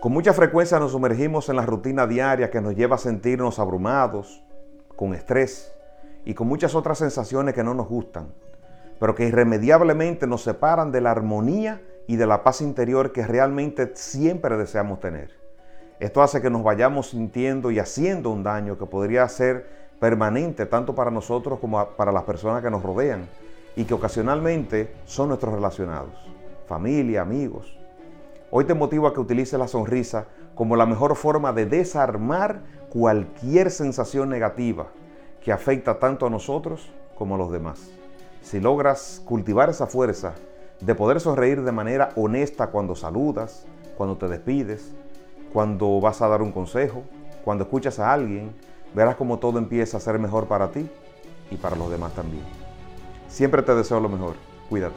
Con mucha frecuencia nos sumergimos en la rutina diaria que nos lleva a sentirnos abrumados, con estrés y con muchas otras sensaciones que no nos gustan, pero que irremediablemente nos separan de la armonía y de la paz interior que realmente siempre deseamos tener. Esto hace que nos vayamos sintiendo y haciendo un daño que podría ser permanente tanto para nosotros como para las personas que nos rodean y que ocasionalmente son nuestros relacionados, familia, amigos. Hoy te motivo a que utilices la sonrisa como la mejor forma de desarmar cualquier sensación negativa que afecta tanto a nosotros como a los demás. Si logras cultivar esa fuerza de poder sonreír de manera honesta cuando saludas, cuando te despides, cuando vas a dar un consejo, cuando escuchas a alguien, verás como todo empieza a ser mejor para ti y para los demás también. Siempre te deseo lo mejor. Cuídate.